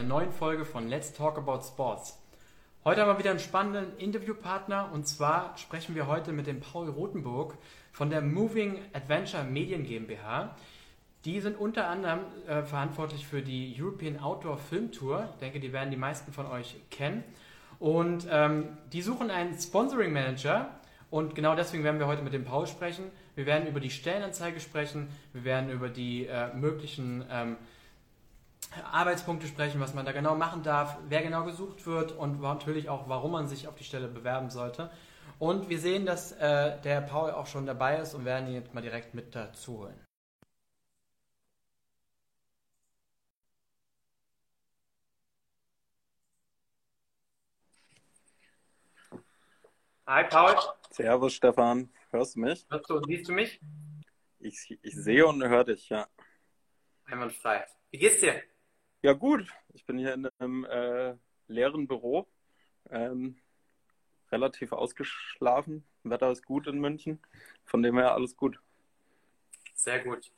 einer neuen Folge von Let's Talk About Sports. Heute haben wir wieder einen spannenden Interviewpartner und zwar sprechen wir heute mit dem Paul Rothenburg von der Moving Adventure Medien GmbH. Die sind unter anderem äh, verantwortlich für die European Outdoor Film Tour. Ich denke, die werden die meisten von euch kennen. Und ähm, die suchen einen Sponsoring Manager und genau deswegen werden wir heute mit dem Paul sprechen. Wir werden über die Stellenanzeige sprechen, wir werden über die äh, möglichen ähm, Arbeitspunkte sprechen, was man da genau machen darf, wer genau gesucht wird und natürlich auch, warum man sich auf die Stelle bewerben sollte. Und wir sehen, dass äh, der Paul auch schon dabei ist und werden ihn jetzt mal direkt mit dazu holen. Hi Paul. Servus Stefan, hörst du mich? Hörst du und siehst du mich? Ich, ich sehe und höre dich, ja. Einwandfrei. Wie geht's dir? Ja gut, ich bin hier in einem äh, leeren Büro, ähm, relativ ausgeschlafen. Wetter ist gut in München, von dem her alles gut. Sehr gut.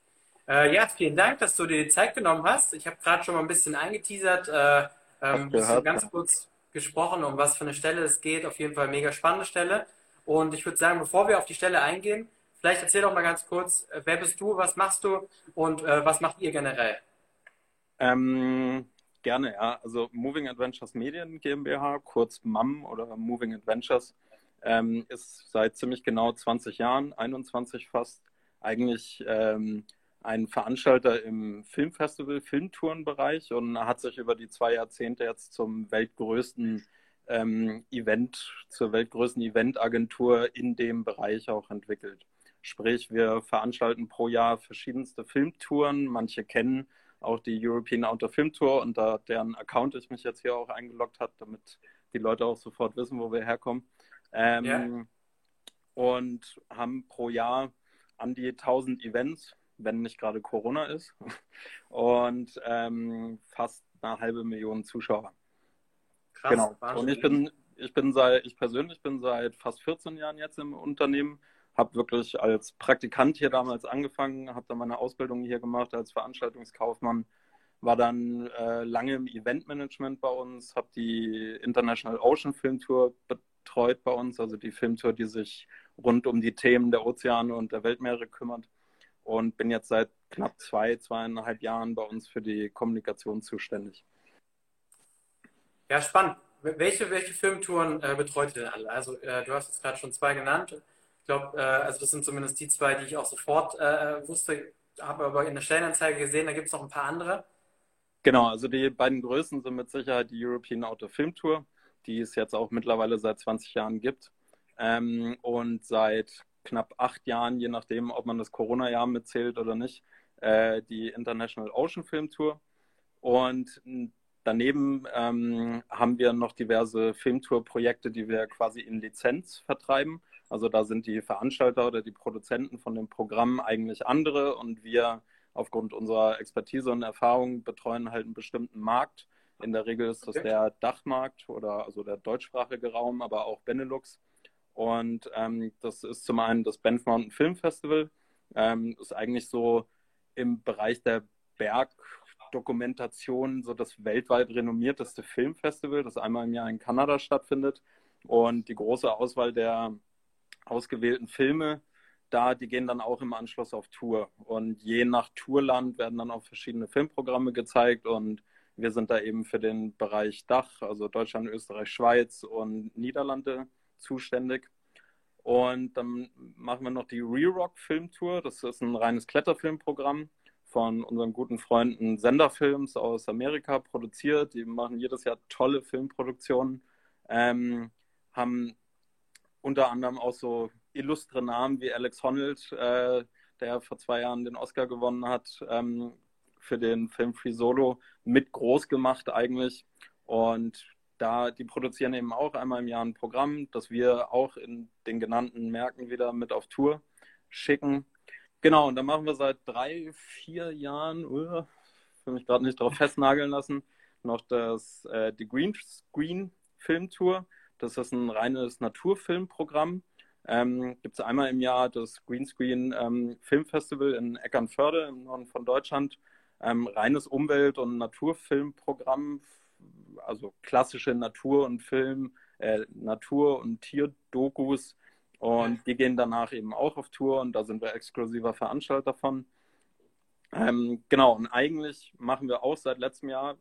Äh, ja, vielen Dank, dass du dir die Zeit genommen hast. Ich habe gerade schon mal ein bisschen eingeteasert, äh, ähm, gehört, ganz kurz gesprochen, um was für eine Stelle es geht. Auf jeden Fall eine mega spannende Stelle. Und ich würde sagen, bevor wir auf die Stelle eingehen, vielleicht erzähl doch mal ganz kurz, äh, wer bist du, was machst du und äh, was macht ihr generell? Ähm, gerne, ja. Also Moving Adventures Medien GmbH, kurz MAM oder Moving Adventures, ähm, ist seit ziemlich genau 20 Jahren, 21 fast, eigentlich ähm, ein Veranstalter im Filmfestival, Filmtourenbereich und hat sich über die zwei Jahrzehnte jetzt zum weltgrößten ähm, Event, zur weltgrößten Eventagentur in dem Bereich auch entwickelt. Sprich, wir veranstalten pro Jahr verschiedenste Filmtouren. Manche kennen auch die European Outdoor Film Tour und da deren Account ich mich jetzt hier auch eingeloggt habe, damit die Leute auch sofort wissen, wo wir herkommen. Ähm, ja. Und haben pro Jahr an die 1000 Events wenn nicht gerade Corona ist. Und ähm, fast eine halbe Million Zuschauer. Krass, genau. Und ich bin, ich bin seit, ich persönlich bin seit fast 14 Jahren jetzt im Unternehmen, habe wirklich als Praktikant hier damals angefangen, habe dann meine Ausbildung hier gemacht als Veranstaltungskaufmann, war dann äh, lange im Eventmanagement bei uns, habe die International Ocean Film Tour betreut bei uns, also die Filmtour, die sich rund um die Themen der Ozeane und der Weltmeere kümmert und bin jetzt seit knapp zwei, zweieinhalb Jahren bei uns für die Kommunikation zuständig. Ja, spannend. Welche, welche Filmtouren äh, betreut ihr denn alle? Also äh, du hast jetzt gerade schon zwei genannt. Ich glaube, äh, also das sind zumindest die zwei, die ich auch sofort äh, wusste, habe aber in der Stellenanzeige gesehen, da gibt es noch ein paar andere. Genau, also die beiden größten sind mit Sicherheit die European Auto Film Tour, die es jetzt auch mittlerweile seit 20 Jahren gibt. Ähm, und seit knapp acht Jahren, je nachdem, ob man das Corona-Jahr mitzählt oder nicht, äh, die International Ocean Film Tour. Und daneben ähm, haben wir noch diverse Filmtour-Projekte, die wir quasi in Lizenz vertreiben. Also da sind die Veranstalter oder die Produzenten von dem Programm eigentlich andere und wir aufgrund unserer Expertise und Erfahrung betreuen halt einen bestimmten Markt. In der Regel ist das okay. der Dachmarkt oder also der deutschsprachige Raum, aber auch Benelux. Und ähm, das ist zum einen das Banff Mountain Film Festival. Ähm, ist eigentlich so im Bereich der Bergdokumentation so das weltweit renommierteste Filmfestival, das einmal im Jahr in Kanada stattfindet. Und die große Auswahl der ausgewählten Filme da, die gehen dann auch im Anschluss auf Tour. Und je nach Tourland werden dann auch verschiedene Filmprogramme gezeigt. Und wir sind da eben für den Bereich Dach, also Deutschland, Österreich, Schweiz und Niederlande zuständig. Und dann machen wir noch die Re-Rock Filmtour. Das ist ein reines Kletterfilmprogramm von unseren guten Freunden Senderfilms aus Amerika produziert. Die machen jedes Jahr tolle Filmproduktionen. Ähm, haben unter anderem auch so illustre Namen wie Alex Honnold, äh, der vor zwei Jahren den Oscar gewonnen hat, ähm, für den Film Free Solo mit groß gemacht eigentlich. Und da, die produzieren eben auch einmal im Jahr ein Programm, das wir auch in den genannten Märkten wieder mit auf Tour schicken. Genau, und da machen wir seit drei, vier Jahren, uh, will mich gerade nicht darauf festnageln lassen, noch das, äh, die Green Screen Filmtour. Das ist ein reines Naturfilmprogramm. Ähm, Gibt es einmal im Jahr das Greenscreen ähm, Filmfestival in Eckernförde im Norden von Deutschland. ähm, reines Umwelt- und Naturfilmprogramm, also klassische Natur- und Film, äh, Natur- und Tierdokus. Und die gehen danach eben auch auf Tour und da sind wir exklusiver Veranstalter von. Ähm, genau, und eigentlich machen wir auch seit letztem Jahr,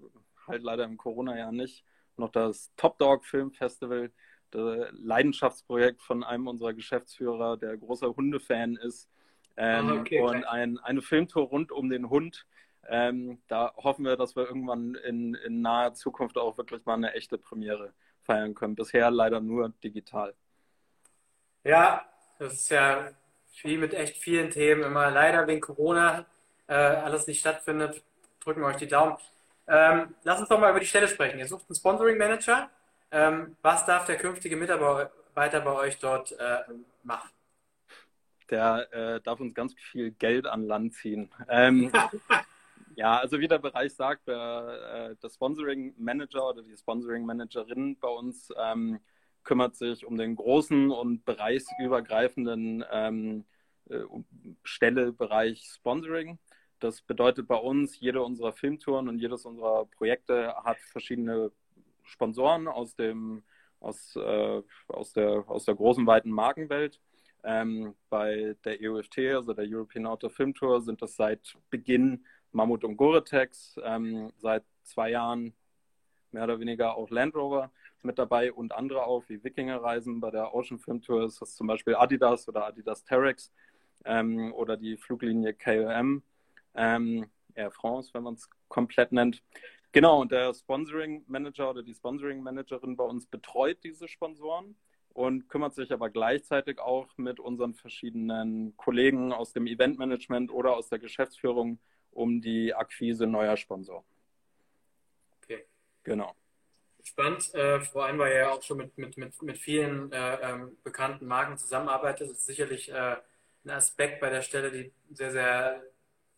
halt leider im Corona-Jahr nicht, noch das Top Dog Film Festival, das Leidenschaftsprojekt von einem unserer Geschäftsführer, der großer Hundefan ist. Ähm, ah, okay, und ein, eine Filmtour rund um den Hund. Ähm, da hoffen wir, dass wir irgendwann in, in naher Zukunft auch wirklich mal eine echte Premiere feiern können. Bisher leider nur digital. Ja, das ist ja wie mit echt vielen Themen immer leider wegen Corona äh, alles nicht stattfindet. Drücken wir euch die Daumen. Ähm, lass uns doch mal über die Stelle sprechen. Ihr sucht einen Sponsoring Manager. Ähm, was darf der künftige Mitarbeiter bei euch dort äh, machen? Der äh, darf uns ganz viel Geld an Land ziehen. Ähm, ja, also wie der Bereich sagt, der, äh, der Sponsoring Manager oder die Sponsoring Managerin bei uns ähm, kümmert sich um den großen und bereichsübergreifenden ähm, äh, Stelle Bereich Sponsoring. Das bedeutet bei uns, jede unserer Filmtouren und jedes unserer Projekte hat verschiedene Sponsoren aus, dem, aus, äh, aus, der, aus der großen, weiten Markenwelt. Ähm, bei der EUFT, also der European Outdoor Film Tour, sind das seit Beginn Mammut und Gore-Tex, ähm, seit zwei Jahren mehr oder weniger auch Land Rover mit dabei und andere auch, wie Wikinger-Reisen. Bei der Ocean Film Tour ist das zum Beispiel Adidas oder Adidas Terex ähm, oder die Fluglinie KLM ähm, Air France, wenn man es komplett nennt. Genau, und der Sponsoring Manager oder die Sponsoring Managerin bei uns betreut diese Sponsoren und kümmert sich aber gleichzeitig auch mit unseren verschiedenen Kollegen aus dem Eventmanagement oder aus der Geschäftsführung um die Akquise neuer Sponsoren. Okay. Genau. Spannend, äh, vor allem, weil er auch schon mit, mit, mit, mit vielen äh, ähm, bekannten Marken zusammenarbeitet. Das ist sicherlich äh, ein Aspekt bei der Stelle, die sehr, sehr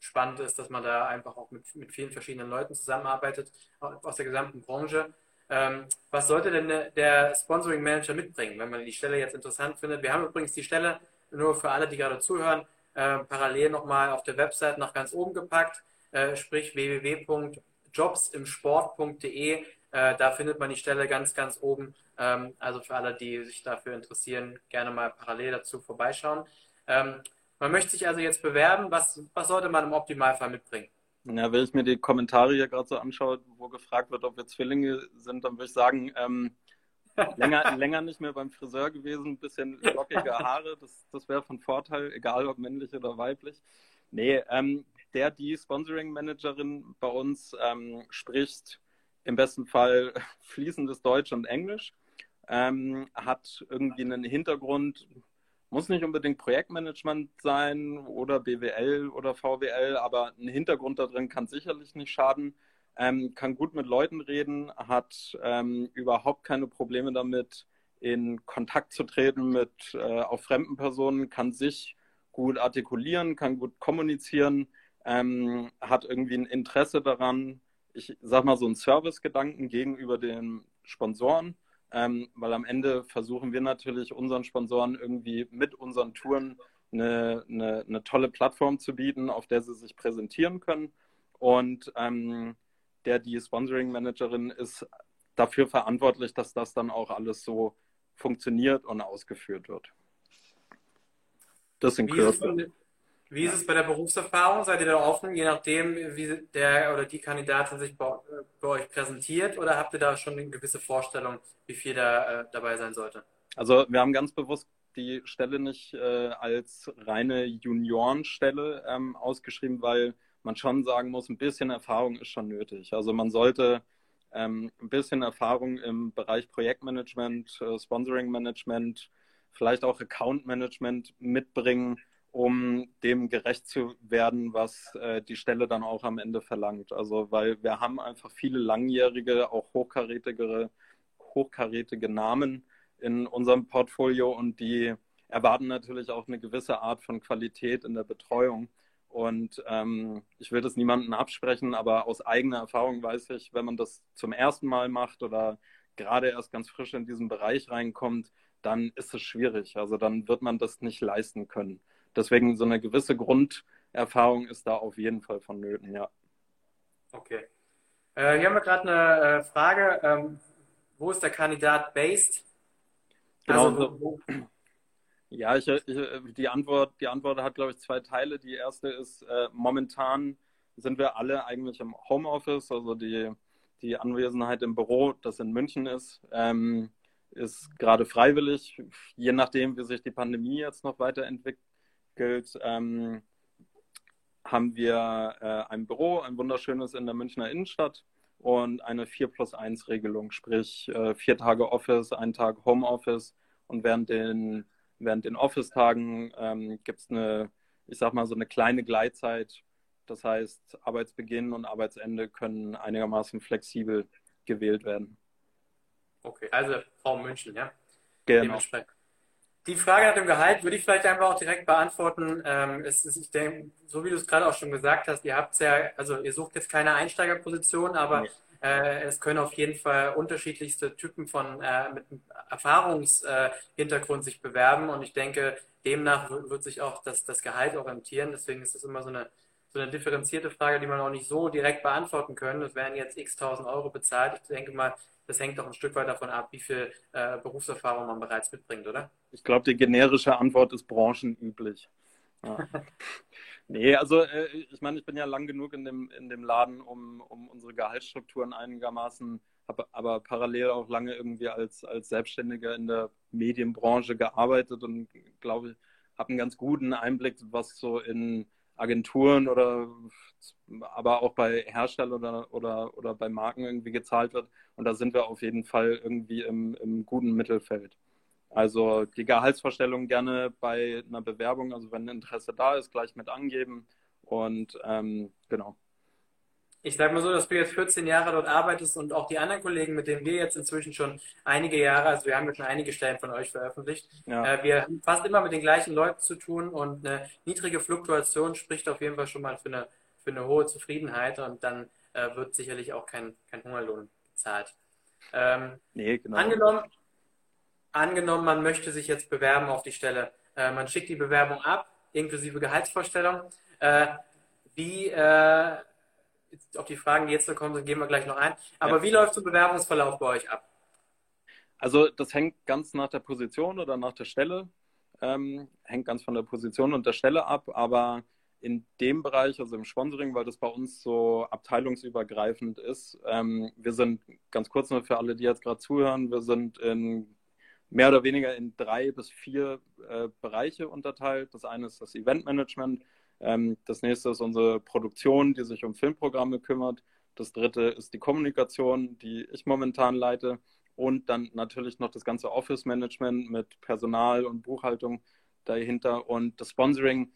spannend ist, dass man da einfach auch mit, mit vielen verschiedenen Leuten zusammenarbeitet, aus der gesamten Branche. Ähm, was sollte denn der, Sponsoring Manager mitbringen, wenn man die Stelle jetzt interessant findet? Wir haben übrigens die Stelle, nur für alle, die gerade zuhören, äh, parallel nochmal auf der Website nach ganz oben gepackt, äh, sprich www.jobsimsport.de. Äh, da findet man die Stelle ganz, ganz oben. Ähm, also für alle, die sich dafür interessieren, gerne mal parallel dazu vorbeischauen. Ähm, man möchte sich also jetzt bewerben. Was, was sollte man im Optimalfall mitbringen? Ja, wenn ich mir die Kommentare hier gerade so anschaue, wo gefragt wird, ob wir Zwillinge sind, dann würde ich sagen, ähm, länger, länger nicht mehr beim Friseur gewesen, ein bisschen lockige Haare, das, das wäre von Vorteil, egal ob männlich oder weiblich. Nee, ähm, der, die Sponsoring-Managerin bei uns ähm, spricht im besten Fall fließendes Deutsch und Englisch, ähm, hat irgendwie einen Hintergrund, muss nicht unbedingt Projektmanagement sein oder BWL oder VWL, aber ein Hintergrund da drin kann sicherlich nicht schaden. Ähm, kann gut mit Leuten reden, hat ähm, überhaupt keine Probleme damit, in Kontakt zu treten mit äh, auch fremden Personen, kann sich gut artikulieren, kann gut kommunizieren, ähm, hat irgendwie ein Interesse daran, ich sag mal so einen Servicegedanken gegenüber den Sponsoren ähm, weil am Ende versuchen wir natürlich unseren Sponsoren irgendwie mit unseren Touren eine, eine, eine tolle Plattform zu bieten, auf der sie sich präsentieren können. Und ähm, der, die Sponsoring-Managerin ist dafür verantwortlich, dass das dann auch alles so funktioniert und ausgeführt wird. Das in Kürze. Wie ist es bei der Berufserfahrung? Seid ihr da offen, je nachdem, wie der oder die Kandidatin sich bei, bei euch präsentiert? Oder habt ihr da schon eine gewisse Vorstellung, wie viel da äh, dabei sein sollte? Also wir haben ganz bewusst die Stelle nicht äh, als reine Juniorenstelle ähm, ausgeschrieben, weil man schon sagen muss, ein bisschen Erfahrung ist schon nötig. Also man sollte ähm, ein bisschen Erfahrung im Bereich Projektmanagement, äh, Sponsoring Management, vielleicht auch Account Management mitbringen, um dem gerecht zu werden, was äh, die Stelle dann auch am Ende verlangt. Also weil wir haben einfach viele langjährige, auch hochkarätige, hochkarätige Namen in unserem Portfolio und die erwarten natürlich auch eine gewisse Art von Qualität in der Betreuung. Und ähm, ich will das niemandem absprechen, aber aus eigener Erfahrung weiß ich, wenn man das zum ersten Mal macht oder gerade erst ganz frisch in diesen Bereich reinkommt, dann ist es schwierig. Also dann wird man das nicht leisten können. Deswegen so eine gewisse Grunderfahrung ist da auf jeden Fall vonnöten, ja. Okay. Äh, hier haben wir gerade eine äh, Frage. Ähm, wo ist der Kandidat based? Genau. Also, wo, ja, ich, ich, die, Antwort, die Antwort hat, glaube ich, zwei Teile. Die erste ist, äh, momentan sind wir alle eigentlich im Homeoffice, also die, die Anwesenheit im Büro, das in München ist, ähm, ist gerade freiwillig. Je nachdem, wie sich die Pandemie jetzt noch weiterentwickelt, ähm, haben wir äh, ein Büro, ein wunderschönes in der Münchner Innenstadt und eine 4 plus 1 Regelung, sprich äh, vier Tage Office, ein Tag Homeoffice und während den während den Office-Tagen ähm, gibt es eine, ich sag mal, so eine kleine Gleitzeit. Das heißt, Arbeitsbeginn und Arbeitsende können einigermaßen flexibel gewählt werden. Okay, also Raum München, ja. Genau. Die Frage nach dem Gehalt würde ich vielleicht einfach auch direkt beantworten. Ähm, es ist, ich denke, so wie du es gerade auch schon gesagt hast, ihr habt ja, also ihr sucht jetzt keine Einsteigerposition, aber. Äh, es können auf jeden Fall unterschiedlichste Typen von äh, mit Erfahrungshintergrund äh, sich bewerben und ich denke, demnach wird sich auch das, das Gehalt orientieren. Deswegen ist es immer so eine, so eine differenzierte Frage, die man auch nicht so direkt beantworten können. Es werden jetzt x tausend Euro bezahlt. Ich denke mal, das hängt auch ein Stück weit davon ab, wie viel äh, Berufserfahrung man bereits mitbringt, oder? Ich glaube, die generische Antwort ist branchenüblich. Ja. Nee, also äh, ich meine, ich bin ja lang genug in dem, in dem Laden, um, um unsere Gehaltsstrukturen einigermaßen, habe aber parallel auch lange irgendwie als, als Selbstständiger in der Medienbranche gearbeitet und glaube, ich habe einen ganz guten Einblick, was so in Agenturen oder aber auch bei Herstellern oder, oder, oder bei Marken irgendwie gezahlt wird. Und da sind wir auf jeden Fall irgendwie im, im guten Mittelfeld. Also die Gehaltsvorstellung gerne bei einer Bewerbung, also wenn Interesse da ist, gleich mit angeben. Und ähm, genau. Ich sage mal so, dass du jetzt 14 Jahre dort arbeitest und auch die anderen Kollegen, mit denen wir jetzt inzwischen schon einige Jahre, also wir haben jetzt schon einige Stellen von euch veröffentlicht, ja. äh, wir haben fast immer mit den gleichen Leuten zu tun und eine niedrige Fluktuation spricht auf jeden Fall schon mal für eine, für eine hohe Zufriedenheit und dann äh, wird sicherlich auch kein, kein Hungerlohn bezahlt. Ähm, nee, genau. Angenommen, angenommen, man möchte sich jetzt bewerben auf die Stelle. Äh, man schickt die Bewerbung ab, inklusive Gehaltsvorstellung. Äh, wie, äh, auf die Fragen, die jetzt noch kommen, gehen wir gleich noch ein. Aber ja. wie läuft so ein Bewerbungsverlauf bei euch ab? Also das hängt ganz nach der Position oder nach der Stelle, ähm, hängt ganz von der Position und der Stelle ab, aber in dem Bereich, also im Sponsoring, weil das bei uns so abteilungsübergreifend ist, ähm, wir sind, ganz kurz nur für alle, die jetzt gerade zuhören, wir sind in mehr oder weniger in drei bis vier äh, Bereiche unterteilt. Das eine ist das Eventmanagement, ähm, das nächste ist unsere Produktion, die sich um Filmprogramme kümmert. Das dritte ist die Kommunikation, die ich momentan leite. Und dann natürlich noch das ganze Office-Management mit Personal und Buchhaltung dahinter. Und das Sponsoring,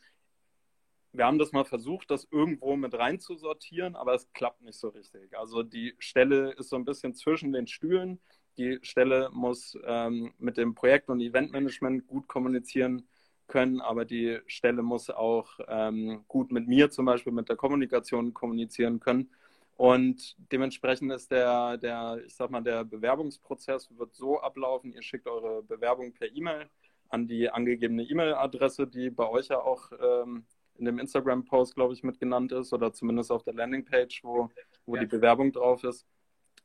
wir haben das mal versucht, das irgendwo mit reinzusortieren, aber es klappt nicht so richtig. Also die Stelle ist so ein bisschen zwischen den Stühlen die Stelle muss ähm, mit dem Projekt- und Eventmanagement gut kommunizieren können, aber die Stelle muss auch ähm, gut mit mir zum Beispiel, mit der Kommunikation kommunizieren können. Und dementsprechend ist der, der, ich sag mal, der Bewerbungsprozess wird so ablaufen, ihr schickt eure Bewerbung per E-Mail an die angegebene E-Mail-Adresse, die bei euch ja auch ähm, in dem Instagram-Post, glaube ich, mit genannt ist oder zumindest auf der Landingpage, wo, wo ja. die Bewerbung drauf ist.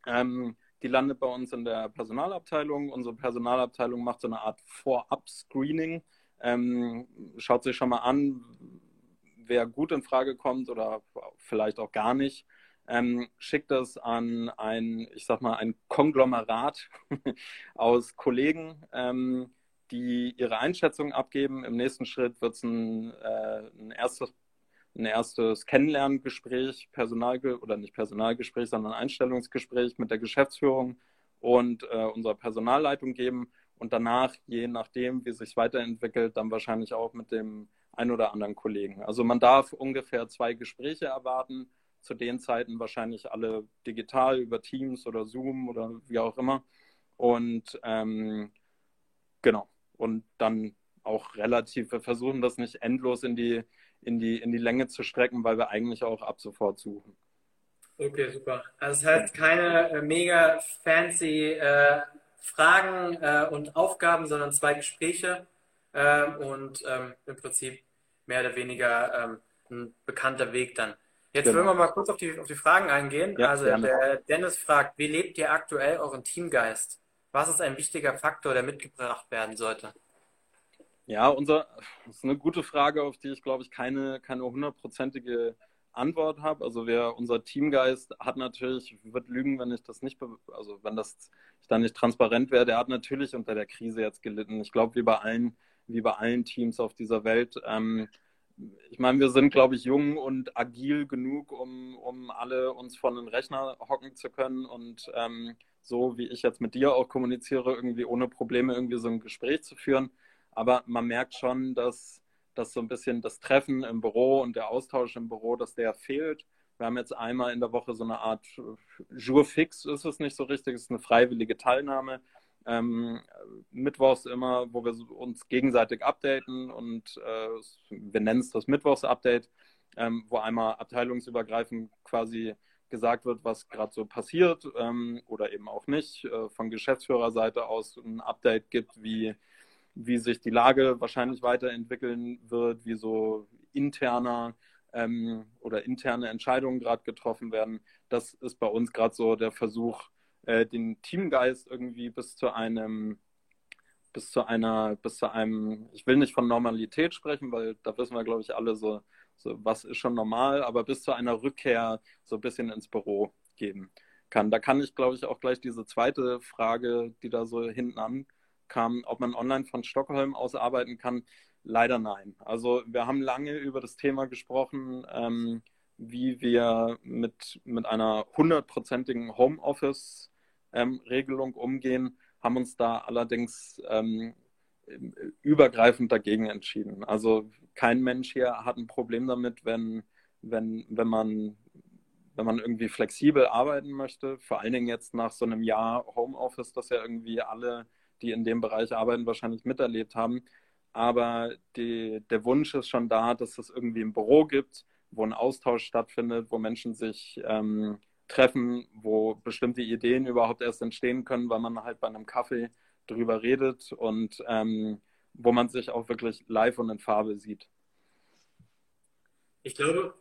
Ähm, die landet bei uns in der Personalabteilung. Unsere Personalabteilung macht so eine Art Vorab-Screening, ähm, schaut sich schon mal an, wer gut in Frage kommt oder vielleicht auch gar nicht. Ähm, schickt das an ein, ich sag mal, ein Konglomerat aus Kollegen, ähm, die ihre Einschätzung abgeben. Im nächsten Schritt wird es ein, äh, ein erstes ein erstes Kennenlerngespräch, Personal oder nicht Personalgespräch, sondern Einstellungsgespräch mit der Geschäftsführung und äh, unserer Personalleitung geben und danach, je nachdem, wie sich weiterentwickelt, dann wahrscheinlich auch mit dem ein oder anderen Kollegen. Also man darf ungefähr zwei Gespräche erwarten, zu den Zeiten wahrscheinlich alle digital über Teams oder Zoom oder wie auch immer. Und ähm, genau, und dann auch relativ, wir versuchen das nicht endlos in die in die, in die Länge zu strecken, weil wir eigentlich auch ab sofort suchen. Okay, super. Also es heißt keine äh, mega fancy äh, Fragen äh, und Aufgaben, sondern zwei Gespräche ähm, und ähm, im Prinzip mehr oder weniger ähm, ein bekannter Weg dann. Jetzt genau. wollen wir mal kurz auf die, auf die Fragen eingehen. Ja, also gerne. der Dennis fragt, wie lebt ihr aktuell euren Teamgeist? Was ist ein wichtiger Faktor, der mitgebracht werden sollte? Ja, unser, das ist eine gute Frage, auf die ich glaube ich keine, keine hundertprozentige Antwort habe. Also wer, unser Teamgeist hat natürlich, ich würde lügen, wenn ich das nicht, also wenn das ich da nicht transparent wäre, der hat natürlich unter der Krise jetzt gelitten. Ich glaube, wie bei allen, wie bei allen Teams auf dieser Welt. Ähm, ich meine, wir sind, glaube ich, jung und agil genug, um, um alle uns vor den Rechner hocken zu können und ähm, so, wie ich jetzt mit dir auch kommuniziere, irgendwie ohne Probleme irgendwie so ein Gespräch zu führen. Aber man merkt schon, dass, dass so ein bisschen das Treffen im Büro und der Austausch im Büro, dass der fehlt. Wir haben jetzt einmal in der Woche so eine Art Jour fix, ist es nicht so richtig, es ist eine freiwillige Teilnahme ähm, mittwochs immer, wo wir uns gegenseitig updaten und äh, wir nennen es das Mittwochs-Update, ähm, wo einmal abteilungsübergreifend quasi gesagt wird, was gerade so passiert ähm, oder eben auch nicht. Äh, von Geschäftsführerseite aus ein Update gibt, wie, wie sich die Lage wahrscheinlich weiterentwickeln wird, wie so interner ähm, oder interne Entscheidungen gerade getroffen werden. Das ist bei uns gerade so der Versuch, äh, den Teamgeist irgendwie bis zu einem bis zu einer, bis zu einem, ich will nicht von Normalität sprechen, weil da wissen wir, glaube ich, alle so, so, was ist schon normal, aber bis zu einer Rückkehr so ein bisschen ins Büro geben kann. Da kann ich, glaube ich, auch gleich diese zweite Frage, die da so hinten ankam, ob man online von Stockholm aus arbeiten kann. Leider nein. Also wir haben lange über das Thema gesprochen, ähm, wie wir mit, mit einer hundertprozentigen Homeoffice ähm, umgehen, haben uns da allerdings ähm, übergreifend dagegen entschieden. Also kein Mensch hier hat ein Problem damit, wenn, wenn, wenn, man, wenn man irgendwie flexibel arbeiten möchte. Vor allen Dingen jetzt nach so einem Jahr Homeoffice, das ja irgendwie alle, die in dem Bereich arbeiten, wahrscheinlich miterlebt haben. Aber die, der Wunsch ist schon da, dass es irgendwie ein Büro gibt, wo ein Austausch stattfindet, wo Menschen sich ähm, treffen, wo bestimmte Ideen überhaupt erst entstehen können, weil man halt bei einem Kaffee drüber redet und ähm, wo man sich auch wirklich live und in Farbe sieht. Ich glaube,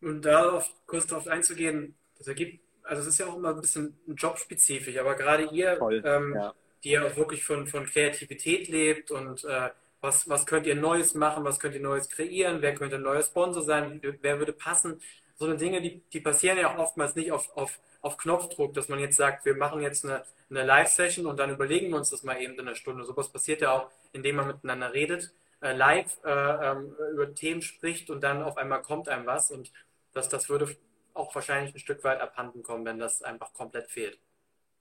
um darauf kurz darauf einzugehen, das ergibt, also es ist ja auch immer ein bisschen jobspezifisch, aber gerade ihr, ähm, ja. Die ja auch wirklich von, von Kreativität lebt und äh, was, was könnt ihr Neues machen, was könnt ihr Neues kreieren, wer könnte ein neuer Sponsor sein, wer würde passen, so eine Dinge, die, die passieren ja auch oftmals nicht auf, auf, auf Knopfdruck, dass man jetzt sagt, wir machen jetzt eine, eine Live-Session und dann überlegen wir uns das mal eben in einer Stunde. Sowas passiert ja auch, indem man miteinander redet, äh, live äh, ähm, über Themen spricht und dann auf einmal kommt einem was und das, das würde auch wahrscheinlich ein Stück weit abhanden kommen, wenn das einfach komplett fehlt.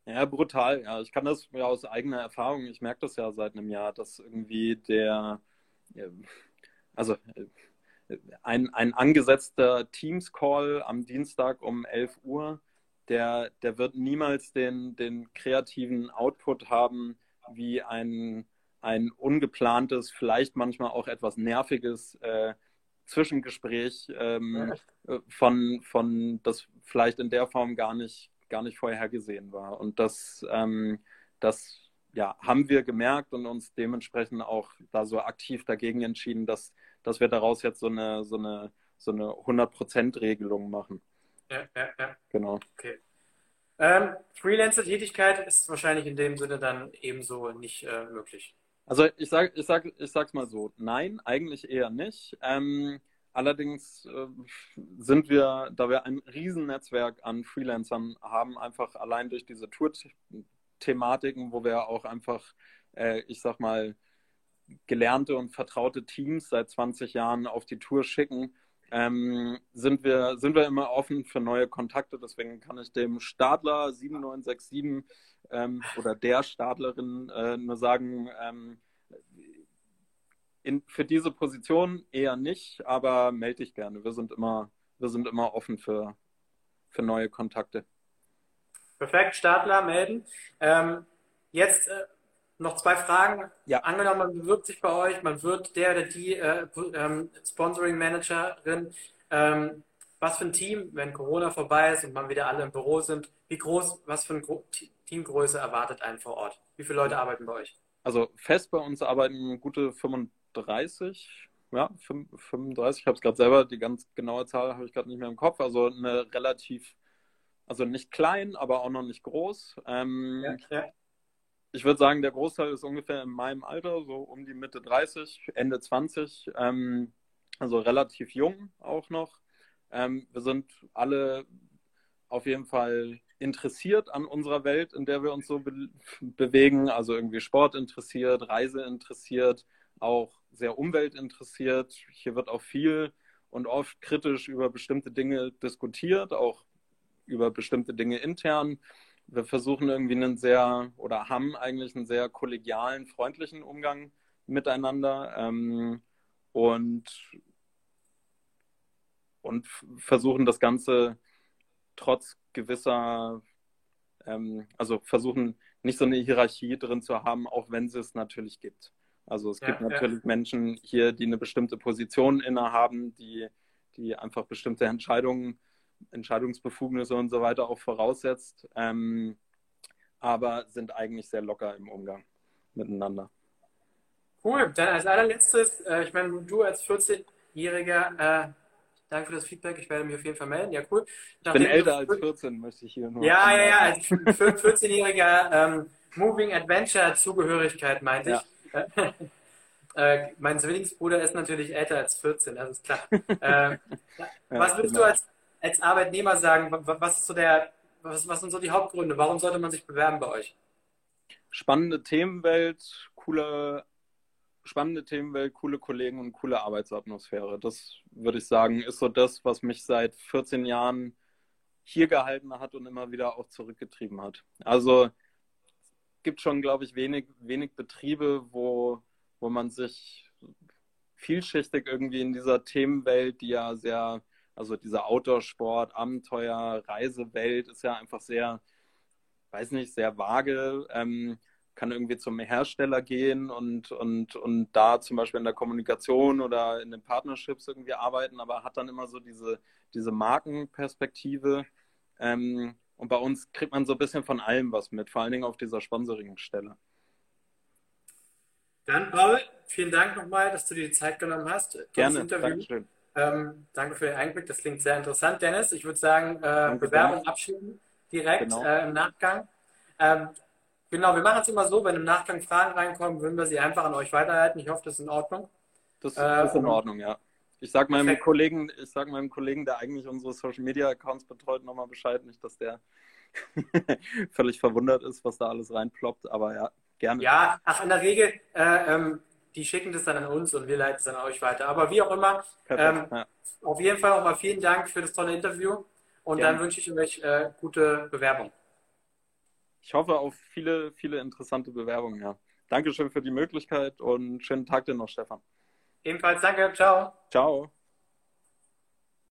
Ja, brutal. Ja, ich kann das ja aus eigener Erfahrung, ich merke das ja seit einem Jahr, dass irgendwie der, also ein, ein angesetzter Teams-Call am Dienstag um 11 Uhr, der, der wird niemals den, den kreativen Output haben wie ein, ein ungeplantes, vielleicht manchmal auch etwas nerviges äh, Zwischengespräch ähm, ja. von, von das vielleicht in der Form gar nicht, gar nicht vorhergesehen war. Und das, ähm, das ja, haben wir gemerkt und uns dementsprechend auch da so aktiv dagegen entschieden, dass dass wir daraus jetzt so eine, so eine, so eine 100%-Regelung machen. Ja, ja, ja. Genau. Okay. Ähm, Freelancer-Tätigkeit ist wahrscheinlich in dem Sinne dann ebenso nicht äh, möglich. Also ich sag, ich sag, ich sag's mal so, nein, eigentlich eher nicht. Ähm, allerdings äh, sind wir, da wir ein Riesennetzwerk an Freelancern haben, einfach allein durch diese Tour-Thematiken, wo wir auch einfach, äh, ich sag mal, gelernte und vertraute Teams seit 20 Jahren auf die Tour schicken, ähm, sind, wir, sind wir immer offen für neue Kontakte. Deswegen kann ich dem Stadler 7967 ähm, oder der Stadlerin äh, nur sagen, ähm, in, für diese Position eher nicht, aber melde dich gerne. Wir sind immer, wir sind immer offen für, für neue Kontakte. Perfekt, Stadler melden. Ähm, jetzt äh, noch zwei Fragen. Ja. Angenommen, man bewirbt sich bei euch, man wird der oder die äh, ähm, Sponsoring-Managerin. Ähm, was für ein Team, wenn Corona vorbei ist und man wieder alle im Büro sind, wie groß, was für eine Teamgröße erwartet einen vor Ort? Wie viele Leute arbeiten bei euch? Also fest bei uns arbeiten gute 35 ja, 35, ich habe es gerade selber, die ganz genaue Zahl habe ich gerade nicht mehr im Kopf. Also eine relativ, also nicht klein, aber auch noch nicht groß. Ähm, ja, ja. Ich würde sagen, der Großteil ist ungefähr in meinem Alter, so um die Mitte 30, Ende 20. Ähm, also relativ jung auch noch. Ähm, wir sind alle auf jeden Fall interessiert an unserer Welt, in der wir uns so be bewegen. Also irgendwie Sport interessiert, Reise interessiert, auch sehr umweltinteressiert. Hier wird auch viel und oft kritisch über bestimmte Dinge diskutiert, auch über bestimmte Dinge intern. Wir versuchen irgendwie einen sehr oder haben eigentlich einen sehr kollegialen, freundlichen Umgang miteinander ähm, und, und versuchen das Ganze trotz gewisser, ähm, also versuchen nicht so eine Hierarchie drin zu haben, auch wenn es es natürlich gibt. Also es ja, gibt natürlich ja. Menschen hier, die eine bestimmte Position innehaben, die, die einfach bestimmte Entscheidungen, Entscheidungsbefugnisse und so weiter auch voraussetzt, ähm, aber sind eigentlich sehr locker im Umgang miteinander. Cool. Dann als allerletztes, äh, ich meine, du als 14-Jähriger, äh, danke für das Feedback, ich werde mich auf jeden Fall melden. Ja, cool. Ich bin älter als 14, möchte ich hier nur. Ja, ja, ja, als 14-jähriger ähm, Moving Adventure Zugehörigkeit meinte ich. Äh, mein Zwillingsbruder ist natürlich älter als 14, das ist klar. Äh, was würdest genau. du als, als Arbeitnehmer sagen? Was, ist so der, was, was sind so die Hauptgründe? Warum sollte man sich bewerben bei euch? Spannende Themenwelt, coole, spannende Themenwelt, coole Kollegen und coole Arbeitsatmosphäre. Das würde ich sagen, ist so das, was mich seit 14 Jahren hier gehalten hat und immer wieder auch zurückgetrieben hat. Also gibt schon, glaube ich, wenig, wenig Betriebe, wo, wo man sich vielschichtig irgendwie in dieser Themenwelt, die ja sehr, also dieser Outdoor-Sport, Abenteuer, Reisewelt ist ja einfach sehr, weiß nicht, sehr vage. Ähm, kann irgendwie zum Hersteller gehen und, und, und da zum Beispiel in der Kommunikation oder in den Partnerships irgendwie arbeiten, aber hat dann immer so diese, diese Markenperspektive. Ähm, und bei uns kriegt man so ein bisschen von allem was mit, vor allen Dingen auf dieser Sponsoring-Stelle. Dann, Paul, vielen Dank nochmal, dass du dir die Zeit genommen hast. Gerne, Dankeschön. Ähm, danke für den Einblick, das klingt sehr interessant, Dennis. Ich würde sagen, äh, Bewerbung abschieben direkt genau. äh, im Nachgang. Ähm, genau, wir machen es immer so, wenn im Nachgang Fragen reinkommen, würden wir sie einfach an euch weiterleiten. Ich hoffe, das ist in Ordnung. Das, das ist in Ordnung, ja. Ich sage meinem Perfekt. Kollegen, ich sag meinem Kollegen, der eigentlich unsere Social Media Accounts betreut, nochmal Bescheid, nicht, dass der völlig verwundert ist, was da alles reinploppt, aber ja, gerne. Ja, ach, in der Regel, äh, ähm, die schicken das dann an uns und wir leiten es dann an euch weiter. Aber wie auch immer, ähm, ja. auf jeden Fall auch mal vielen Dank für das tolle Interview und gerne. dann wünsche ich euch äh, gute Bewerbung. Ich hoffe auf viele, viele interessante Bewerbungen, ja. Dankeschön für die Möglichkeit und schönen Tag dir noch, Stefan. Ebenfalls danke. Ciao. Ciao.